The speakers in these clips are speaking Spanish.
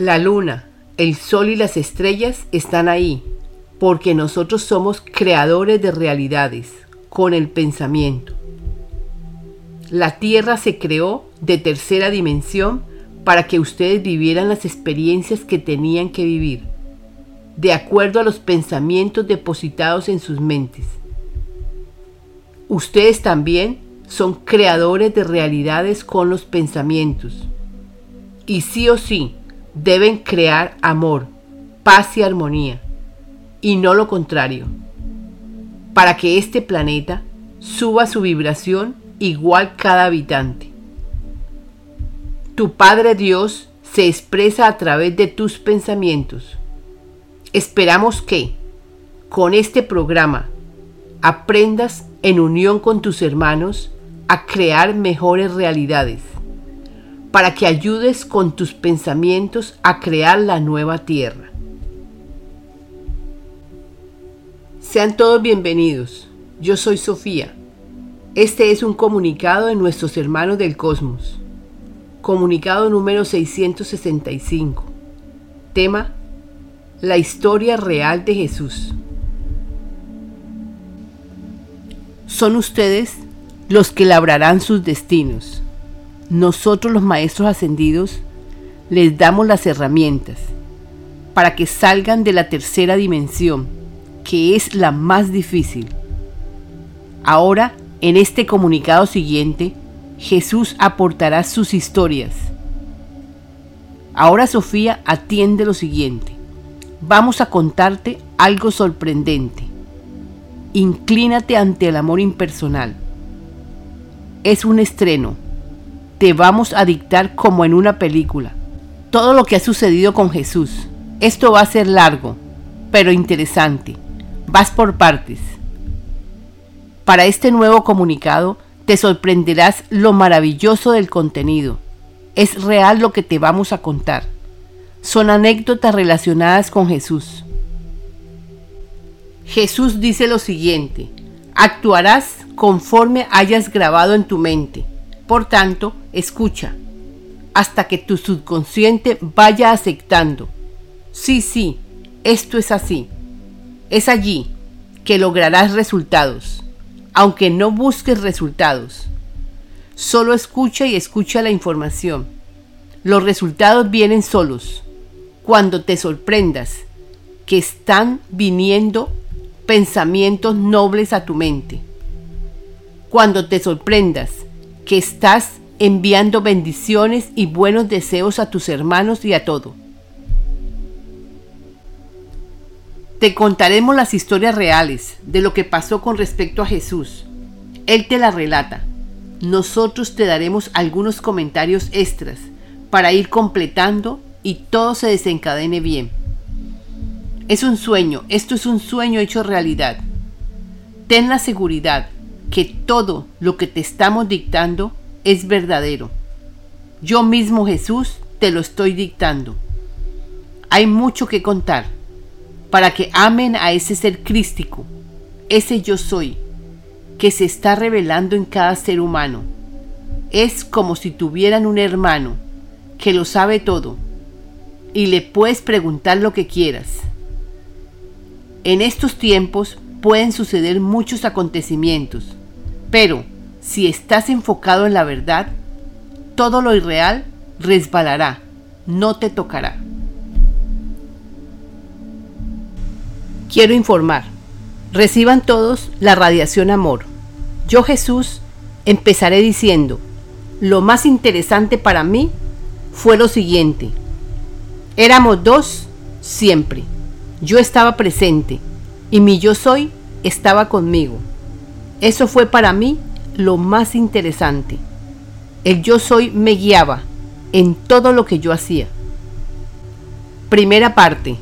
La luna, el sol y las estrellas están ahí, porque nosotros somos creadores de realidades con el pensamiento. La Tierra se creó de tercera dimensión para que ustedes vivieran las experiencias que tenían que vivir, de acuerdo a los pensamientos depositados en sus mentes. Ustedes también son creadores de realidades con los pensamientos. Y sí o sí, deben crear amor, paz y armonía, y no lo contrario, para que este planeta suba su vibración igual cada habitante. Tu Padre Dios se expresa a través de tus pensamientos. Esperamos que, con este programa, aprendas en unión con tus hermanos a crear mejores realidades para que ayudes con tus pensamientos a crear la nueva tierra. Sean todos bienvenidos. Yo soy Sofía. Este es un comunicado de nuestros hermanos del cosmos. Comunicado número 665. Tema: La historia real de Jesús. Son ustedes los que labrarán sus destinos nosotros los maestros ascendidos les damos las herramientas para que salgan de la tercera dimensión, que es la más difícil. Ahora, en este comunicado siguiente, Jesús aportará sus historias. Ahora Sofía atiende lo siguiente. Vamos a contarte algo sorprendente. Inclínate ante el amor impersonal. Es un estreno te vamos a dictar como en una película todo lo que ha sucedido con Jesús. Esto va a ser largo, pero interesante. Vas por partes. Para este nuevo comunicado te sorprenderás lo maravilloso del contenido. Es real lo que te vamos a contar. Son anécdotas relacionadas con Jesús. Jesús dice lo siguiente, actuarás conforme hayas grabado en tu mente. Por tanto, escucha hasta que tu subconsciente vaya aceptando. Sí, sí, esto es así. Es allí que lograrás resultados, aunque no busques resultados. Solo escucha y escucha la información. Los resultados vienen solos. Cuando te sorprendas que están viniendo pensamientos nobles a tu mente. Cuando te sorprendas que estás enviando bendiciones y buenos deseos a tus hermanos y a todo. Te contaremos las historias reales de lo que pasó con respecto a Jesús. Él te la relata. Nosotros te daremos algunos comentarios extras para ir completando y todo se desencadene bien. Es un sueño, esto es un sueño hecho realidad. Ten la seguridad que todo lo que te estamos dictando es verdadero. Yo mismo Jesús te lo estoy dictando. Hay mucho que contar para que amen a ese ser crístico, ese yo soy, que se está revelando en cada ser humano. Es como si tuvieran un hermano que lo sabe todo y le puedes preguntar lo que quieras. En estos tiempos pueden suceder muchos acontecimientos pero si estás enfocado en la verdad, todo lo irreal resbalará, no te tocará. Quiero informar. Reciban todos la radiación amor. Yo Jesús empezaré diciendo, lo más interesante para mí fue lo siguiente. Éramos dos siempre. Yo estaba presente y mi yo soy estaba conmigo. Eso fue para mí lo más interesante. El yo soy me guiaba en todo lo que yo hacía. Primera parte.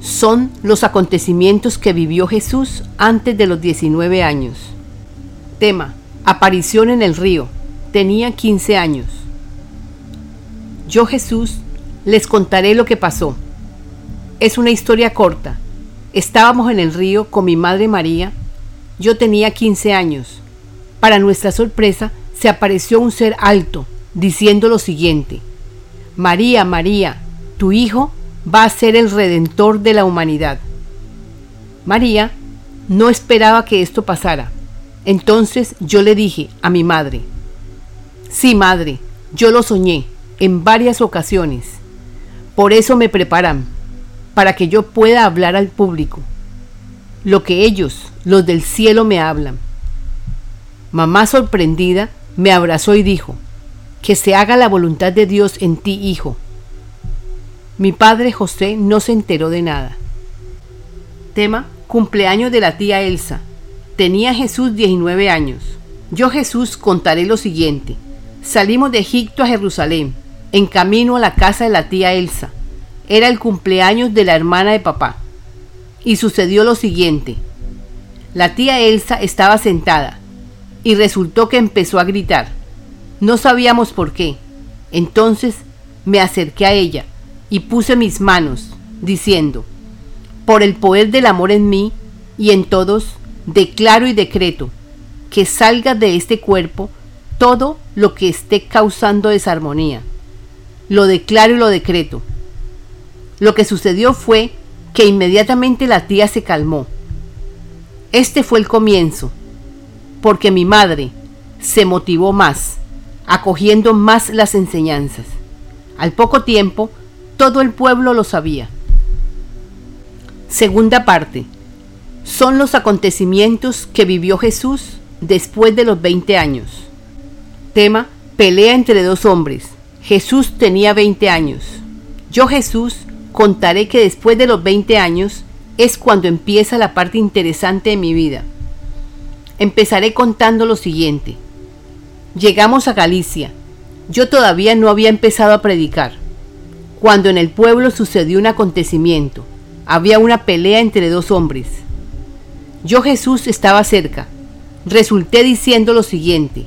Son los acontecimientos que vivió Jesús antes de los 19 años. Tema. Aparición en el río. Tenía 15 años. Yo Jesús les contaré lo que pasó. Es una historia corta. Estábamos en el río con mi madre María yo tenía 15 años. Para nuestra sorpresa, se apareció un ser alto, diciendo lo siguiente, María, María, tu Hijo va a ser el redentor de la humanidad. María no esperaba que esto pasara. Entonces yo le dije a mi madre, sí madre, yo lo soñé en varias ocasiones. Por eso me preparan, para que yo pueda hablar al público. Lo que ellos, los del cielo, me hablan. Mamá sorprendida me abrazó y dijo, que se haga la voluntad de Dios en ti, hijo. Mi padre José no se enteró de nada. Tema, cumpleaños de la tía Elsa. Tenía Jesús 19 años. Yo Jesús contaré lo siguiente. Salimos de Egipto a Jerusalén, en camino a la casa de la tía Elsa. Era el cumpleaños de la hermana de papá. Y sucedió lo siguiente. La tía Elsa estaba sentada y resultó que empezó a gritar. No sabíamos por qué. Entonces me acerqué a ella y puse mis manos, diciendo, por el poder del amor en mí y en todos, declaro y decreto que salga de este cuerpo todo lo que esté causando desarmonía. Lo declaro y lo decreto. Lo que sucedió fue que inmediatamente la tía se calmó. Este fue el comienzo, porque mi madre se motivó más acogiendo más las enseñanzas. Al poco tiempo, todo el pueblo lo sabía. Segunda parte. Son los acontecimientos que vivió Jesús después de los 20 años. Tema, pelea entre dos hombres. Jesús tenía 20 años. Yo Jesús contaré que después de los 20 años es cuando empieza la parte interesante de mi vida. Empezaré contando lo siguiente. Llegamos a Galicia. Yo todavía no había empezado a predicar. Cuando en el pueblo sucedió un acontecimiento, había una pelea entre dos hombres. Yo Jesús estaba cerca. Resulté diciendo lo siguiente.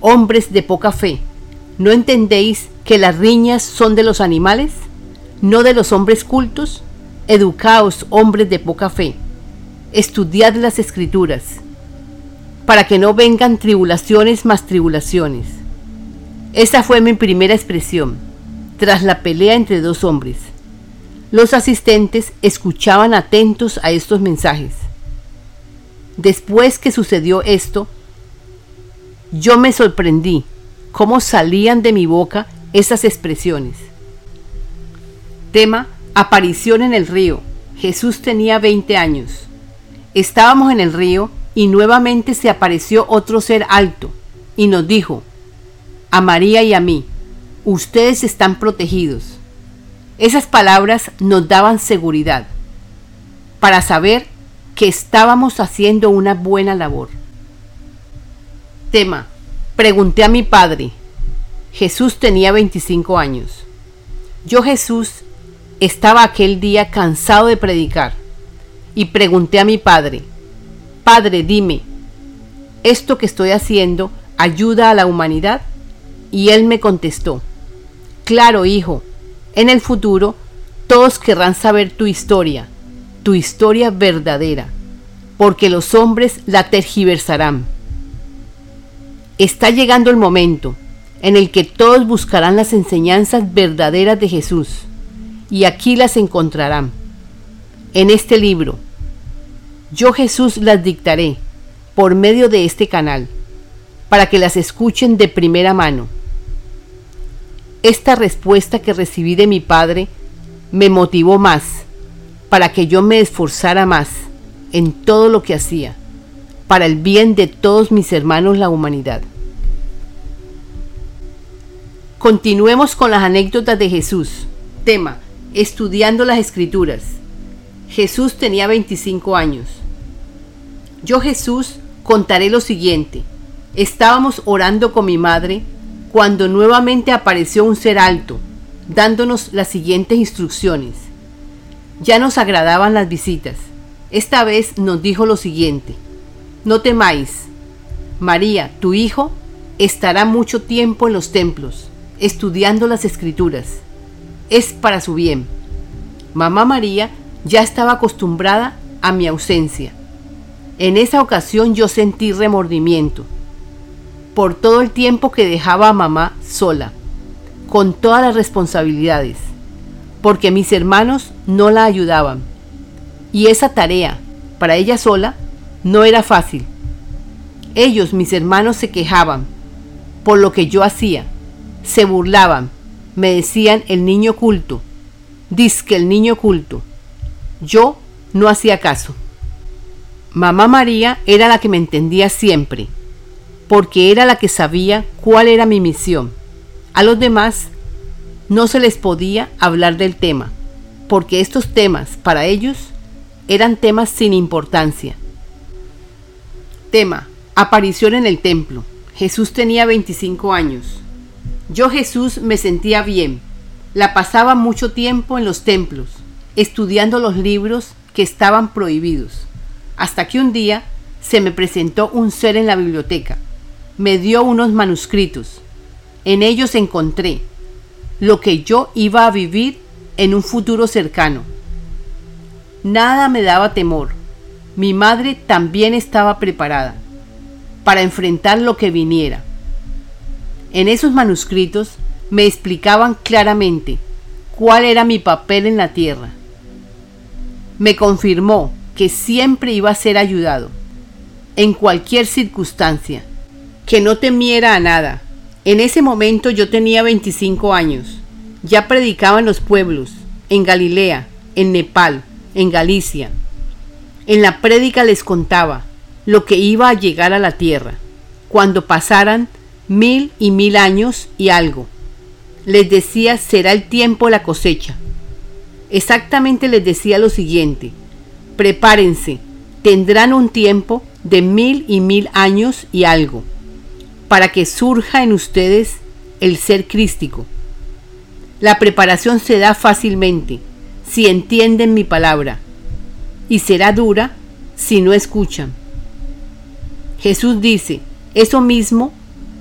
Hombres de poca fe, ¿no entendéis que las riñas son de los animales, no de los hombres cultos? Educaos, hombres de poca fe. Estudiad las escrituras para que no vengan tribulaciones más tribulaciones. Esa fue mi primera expresión, tras la pelea entre dos hombres. Los asistentes escuchaban atentos a estos mensajes. Después que sucedió esto, yo me sorprendí cómo salían de mi boca esas expresiones. Tema, aparición en el río. Jesús tenía 20 años. Estábamos en el río y nuevamente se apareció otro ser alto y nos dijo, a María y a mí, ustedes están protegidos. Esas palabras nos daban seguridad para saber que estábamos haciendo una buena labor. Tema. Pregunté a mi padre. Jesús tenía 25 años. Yo Jesús estaba aquel día cansado de predicar y pregunté a mi padre, Padre, dime, ¿esto que estoy haciendo ayuda a la humanidad? Y él me contestó, Claro, hijo, en el futuro todos querrán saber tu historia, tu historia verdadera, porque los hombres la tergiversarán. Está llegando el momento en el que todos buscarán las enseñanzas verdaderas de Jesús, y aquí las encontrarán. En este libro, yo Jesús las dictaré por medio de este canal, para que las escuchen de primera mano. Esta respuesta que recibí de mi Padre me motivó más, para que yo me esforzara más en todo lo que hacía, para el bien de todos mis hermanos la humanidad. Continuemos con las anécdotas de Jesús. Tema, estudiando las escrituras. Jesús tenía 25 años. Yo Jesús contaré lo siguiente. Estábamos orando con mi madre cuando nuevamente apareció un ser alto, dándonos las siguientes instrucciones. Ya nos agradaban las visitas. Esta vez nos dijo lo siguiente. No temáis. María, tu hijo, estará mucho tiempo en los templos, estudiando las escrituras. Es para su bien. Mamá María ya estaba acostumbrada a mi ausencia en esa ocasión yo sentí remordimiento por todo el tiempo que dejaba a mamá sola, con todas las responsabilidades. porque mis hermanos no la ayudaban. Y esa tarea, para ella sola, no era fácil. Ellos, mis hermanos, se quejaban por lo que yo hacía, se burlaban, me decían el niño culto, que el niño culto. Yo no hacía caso. Mamá María era la que me entendía siempre, porque era la que sabía cuál era mi misión. A los demás no se les podía hablar del tema, porque estos temas para ellos eran temas sin importancia. Tema, aparición en el templo. Jesús tenía 25 años. Yo Jesús me sentía bien. La pasaba mucho tiempo en los templos, estudiando los libros que estaban prohibidos, hasta que un día se me presentó un ser en la biblioteca. Me dio unos manuscritos. En ellos encontré lo que yo iba a vivir en un futuro cercano. Nada me daba temor. Mi madre también estaba preparada para enfrentar lo que viniera. En esos manuscritos me explicaban claramente cuál era mi papel en la tierra. Me confirmó que siempre iba a ser ayudado, en cualquier circunstancia, que no temiera a nada, en ese momento yo tenía 25 años. Ya predicaba en los pueblos, en Galilea, en Nepal, en Galicia. En la prédica les contaba lo que iba a llegar a la tierra, cuando pasaran mil y mil años y algo. Les decía será el tiempo la cosecha. Exactamente les decía lo siguiente, prepárense, tendrán un tiempo de mil y mil años y algo para que surja en ustedes el ser crístico. La preparación se da fácilmente si entienden mi palabra y será dura si no escuchan. Jesús dice, eso mismo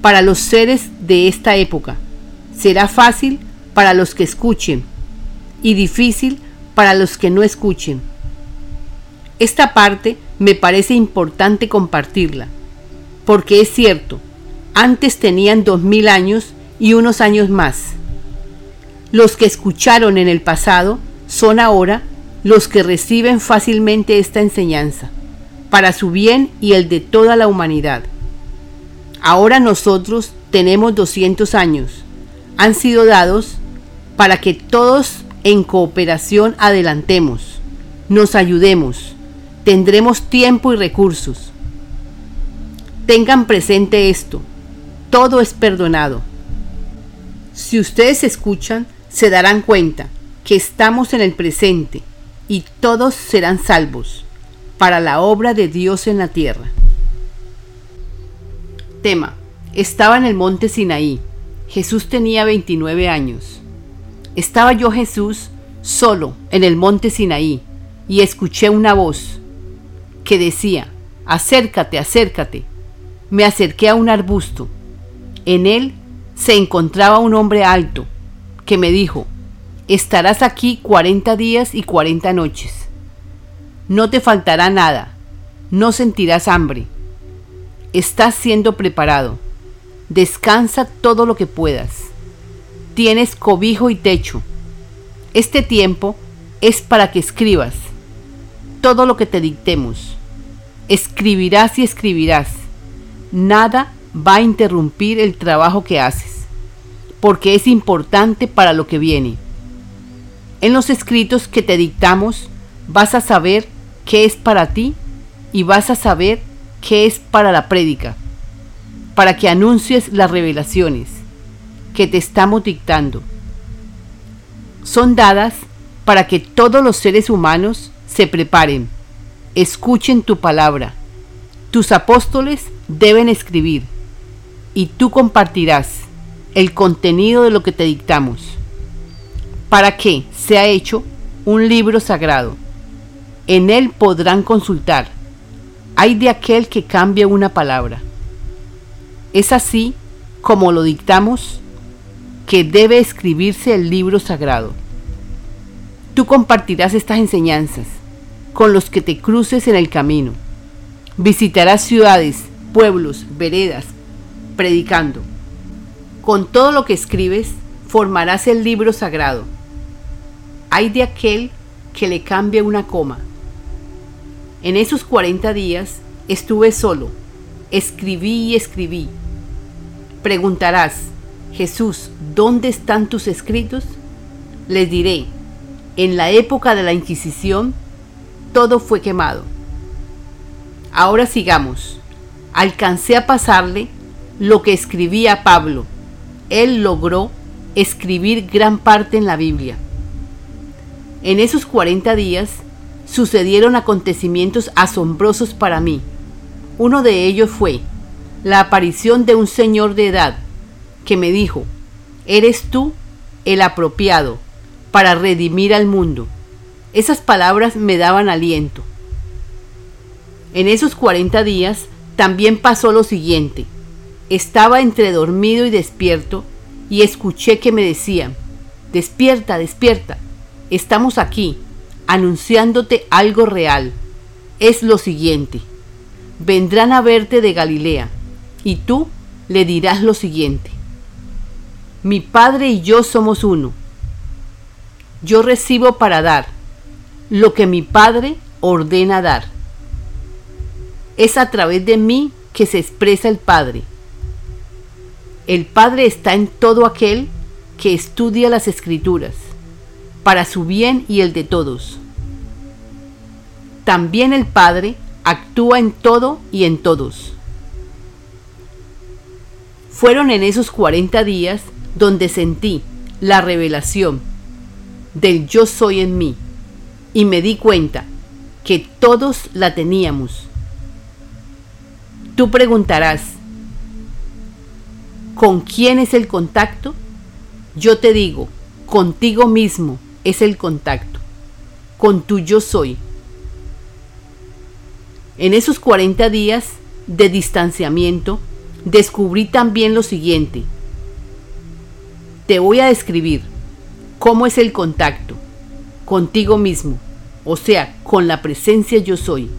para los seres de esta época. Será fácil para los que escuchen y difícil para los que no escuchen. Esta parte me parece importante compartirla, porque es cierto, antes tenían dos mil años y unos años más. Los que escucharon en el pasado son ahora los que reciben fácilmente esta enseñanza, para su bien y el de toda la humanidad. Ahora nosotros tenemos 200 años. Han sido dados para que todos en cooperación adelantemos, nos ayudemos, tendremos tiempo y recursos. Tengan presente esto todo es perdonado. Si ustedes escuchan, se darán cuenta que estamos en el presente y todos serán salvos para la obra de Dios en la tierra. Tema. Estaba en el monte Sinaí. Jesús tenía 29 años. Estaba yo Jesús solo en el monte Sinaí y escuché una voz que decía, acércate, acércate. Me acerqué a un arbusto en él se encontraba un hombre alto, que me dijo, estarás aquí cuarenta días y cuarenta noches. No te faltará nada, no sentirás hambre. Estás siendo preparado. Descansa todo lo que puedas. Tienes cobijo y techo. Este tiempo es para que escribas todo lo que te dictemos. Escribirás y escribirás. Nada va a interrumpir el trabajo que haces, porque es importante para lo que viene. En los escritos que te dictamos vas a saber qué es para ti y vas a saber qué es para la prédica, para que anuncies las revelaciones que te estamos dictando. Son dadas para que todos los seres humanos se preparen, escuchen tu palabra. Tus apóstoles deben escribir y tú compartirás el contenido de lo que te dictamos, para que sea hecho un libro sagrado. En él podrán consultar. Hay de aquel que cambia una palabra. Es así como lo dictamos que debe escribirse el libro sagrado. Tú compartirás estas enseñanzas con los que te cruces en el camino. Visitarás ciudades, pueblos, veredas, predicando. Con todo lo que escribes, formarás el libro sagrado. hay de aquel que le cambie una coma. En esos 40 días estuve solo, escribí y escribí. Preguntarás, Jesús, ¿dónde están tus escritos? Les diré, en la época de la Inquisición, todo fue quemado. Ahora sigamos. Alcancé a pasarle lo que escribía Pablo. Él logró escribir gran parte en la Biblia. En esos 40 días sucedieron acontecimientos asombrosos para mí. Uno de ellos fue la aparición de un señor de edad que me dijo, eres tú el apropiado para redimir al mundo. Esas palabras me daban aliento. En esos 40 días también pasó lo siguiente. Estaba entre dormido y despierto y escuché que me decían, despierta, despierta, estamos aquí, anunciándote algo real. Es lo siguiente, vendrán a verte de Galilea, y tú le dirás lo siguiente, mi Padre y yo somos uno. Yo recibo para dar lo que mi Padre ordena dar. Es a través de mí que se expresa el Padre. El Padre está en todo aquel que estudia las escrituras, para su bien y el de todos. También el Padre actúa en todo y en todos. Fueron en esos 40 días donde sentí la revelación del yo soy en mí y me di cuenta que todos la teníamos. Tú preguntarás, ¿con quién es el contacto? Yo te digo, contigo mismo es el contacto, con tu yo soy. En esos 40 días de distanciamiento, descubrí también lo siguiente. Te voy a describir cómo es el contacto contigo mismo, o sea, con la presencia yo soy.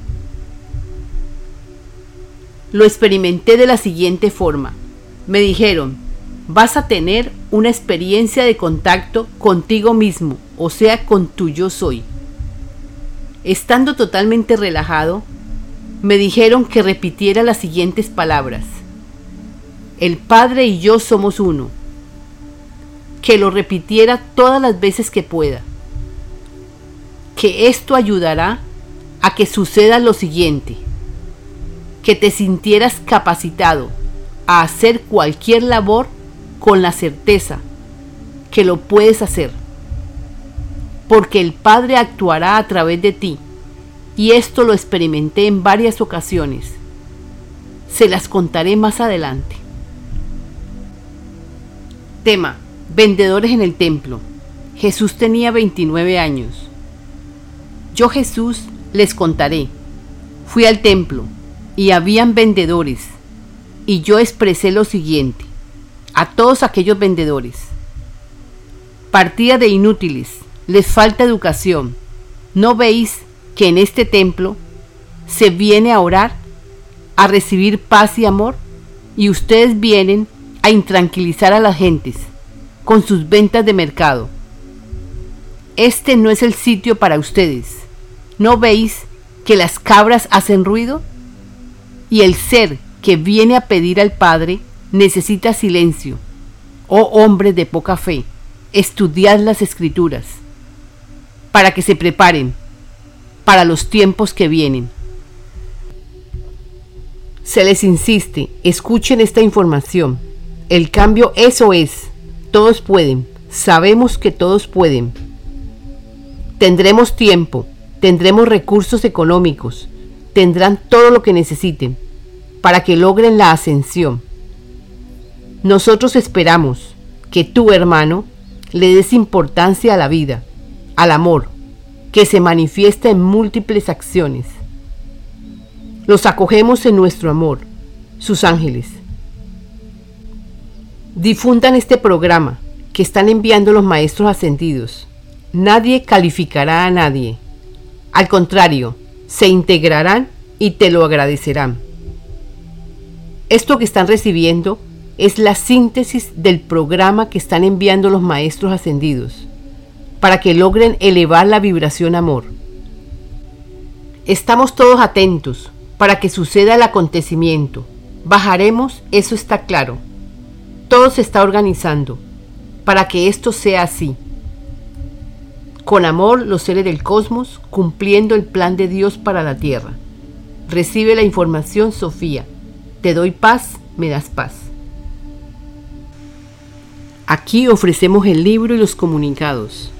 Lo experimenté de la siguiente forma. Me dijeron, vas a tener una experiencia de contacto contigo mismo, o sea, con tu yo soy. Estando totalmente relajado, me dijeron que repitiera las siguientes palabras. El Padre y yo somos uno. Que lo repitiera todas las veces que pueda que esto ayudará a que suceda lo siguiente, que te sintieras capacitado a hacer cualquier labor con la certeza que lo puedes hacer, porque el Padre actuará a través de ti, y esto lo experimenté en varias ocasiones. Se las contaré más adelante. Tema. Vendedores en el templo. Jesús tenía 29 años. Yo Jesús les contaré. Fui al templo y habían vendedores y yo expresé lo siguiente a todos aquellos vendedores. Partida de inútiles, les falta educación. ¿No veis que en este templo se viene a orar, a recibir paz y amor? Y ustedes vienen a intranquilizar a las gentes con sus ventas de mercado. Este no es el sitio para ustedes. ¿No veis que las cabras hacen ruido? Y el ser que viene a pedir al Padre necesita silencio. Oh hombres de poca fe, estudiad las escrituras, para que se preparen para los tiempos que vienen. Se les insiste, escuchen esta información. El cambio eso es. Todos pueden. Sabemos que todos pueden. Tendremos tiempo tendremos recursos económicos, tendrán todo lo que necesiten para que logren la ascensión. Nosotros esperamos que tú, hermano, le des importancia a la vida, al amor, que se manifiesta en múltiples acciones. Los acogemos en nuestro amor, sus ángeles. Difundan este programa que están enviando los maestros ascendidos. Nadie calificará a nadie. Al contrario, se integrarán y te lo agradecerán. Esto que están recibiendo es la síntesis del programa que están enviando los maestros ascendidos para que logren elevar la vibración amor. Estamos todos atentos para que suceda el acontecimiento. Bajaremos, eso está claro. Todo se está organizando para que esto sea así. Con amor, los seres del cosmos cumpliendo el plan de Dios para la tierra. Recibe la información, Sofía. Te doy paz, me das paz. Aquí ofrecemos el libro y los comunicados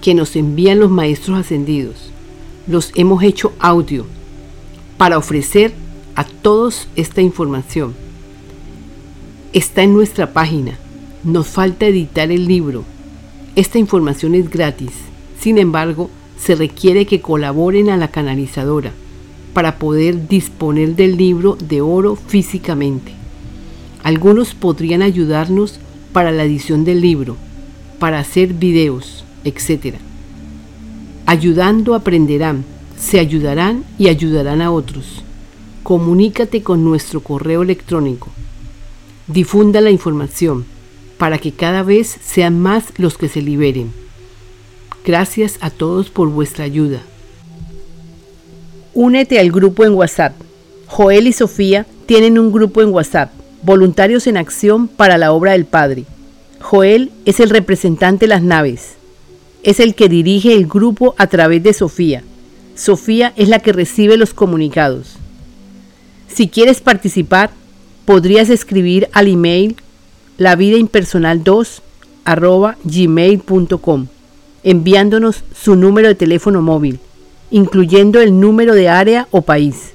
que nos envían los maestros ascendidos. Los hemos hecho audio para ofrecer a todos esta información. Está en nuestra página. Nos falta editar el libro. Esta información es gratis. Sin embargo, se requiere que colaboren a la canalizadora para poder disponer del libro de oro físicamente. Algunos podrían ayudarnos para la edición del libro, para hacer videos, etc. Ayudando aprenderán, se ayudarán y ayudarán a otros. Comunícate con nuestro correo electrónico. Difunda la información para que cada vez sean más los que se liberen. Gracias a todos por vuestra ayuda. Únete al grupo en WhatsApp. Joel y Sofía tienen un grupo en WhatsApp, Voluntarios en Acción para la Obra del Padre. Joel es el representante de las naves. Es el que dirige el grupo a través de Sofía. Sofía es la que recibe los comunicados. Si quieres participar, podrías escribir al email lavidaimpersonal2 gmail.com enviándonos su número de teléfono móvil, incluyendo el número de área o país.